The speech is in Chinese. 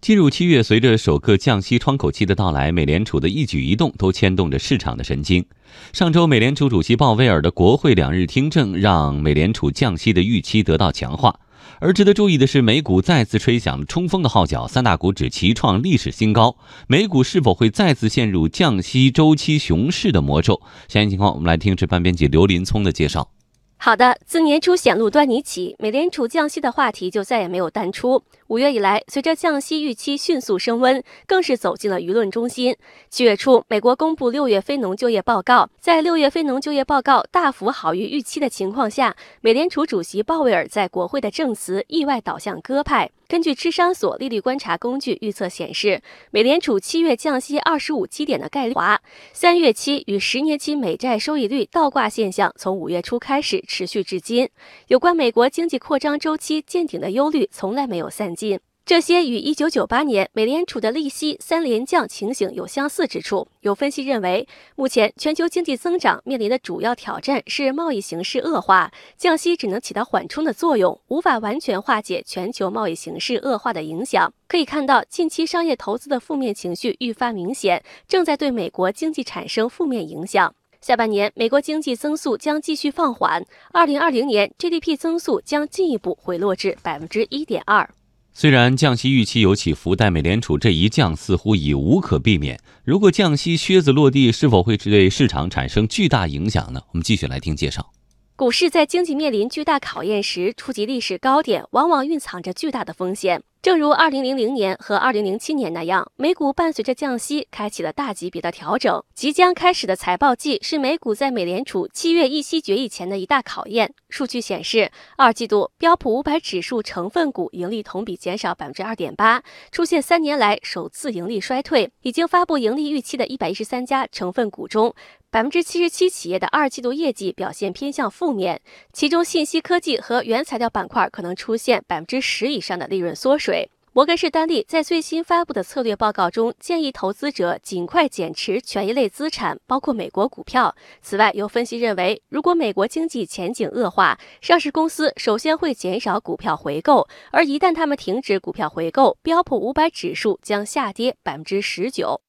进入七月，随着首个降息窗口期的到来，美联储的一举一动都牵动着市场的神经。上周，美联储主席鲍威尔的国会两日听证，让美联储降息的预期得到强化。而值得注意的是，美股再次吹响冲锋的号角，三大股指齐创历史新高。美股是否会再次陷入降息周期熊市的魔咒？详细情况，我们来听值班编辑刘林聪的介绍。好的，自年初显露端倪起，美联储降息的话题就再也没有淡出。五月以来，随着降息预期迅速升温，更是走进了舆论中心。七月初，美国公布六月非农就业报告，在六月非农就业报告大幅好于预期的情况下，美联储主席鲍威尔在国会的证词意外倒向鸽派。根据智商所利率观察工具预测显示，美联储七月降息二十五基点的概率滑。三月期与十年期美债收益率倒挂现象从五月初开始持续至今。有关美国经济扩张周期见顶的忧虑从来没有散尽。这些与一九九八年美联储的利息三连降情形有相似之处。有分析认为，目前全球经济增长面临的主要挑战是贸易形势恶化，降息只能起到缓冲的作用，无法完全化解全球贸易形势恶化的影响。可以看到，近期商业投资的负面情绪愈发明显，正在对美国经济产生负面影响。下半年，美国经济增速将继续放缓，二零二零年 GDP 增速将进一步回落至百分之一点二。虽然降息预期有起伏，但美联储这一降似乎已无可避免。如果降息靴子落地，是否会对市场产生巨大影响呢？我们继续来听介绍。股市在经济面临巨大考验时，触及历史高点，往往蕴藏着巨大的风险。正如2000年和2007年那样，美股伴随着降息开启了大级别的调整。即将开始的财报季是美股在美联储七月议息决议前的一大考验。数据显示，二季度标普五百指数成分股盈利同比减少百分之二点八，出现三年来首次盈利衰退。已经发布盈利预期的一百一十三家成分股中，百分之七十七企业的二季度业绩表现偏向负面，其中信息科技和原材料板块可能出现百分之十以上的利润缩水。摩根士丹利在最新发布的策略报告中，建议投资者尽快减持权益类资产，包括美国股票。此外，有分析认为，如果美国经济前景恶化，上市公司首先会减少股票回购，而一旦他们停止股票回购，标普五百指数将下跌百分之十九。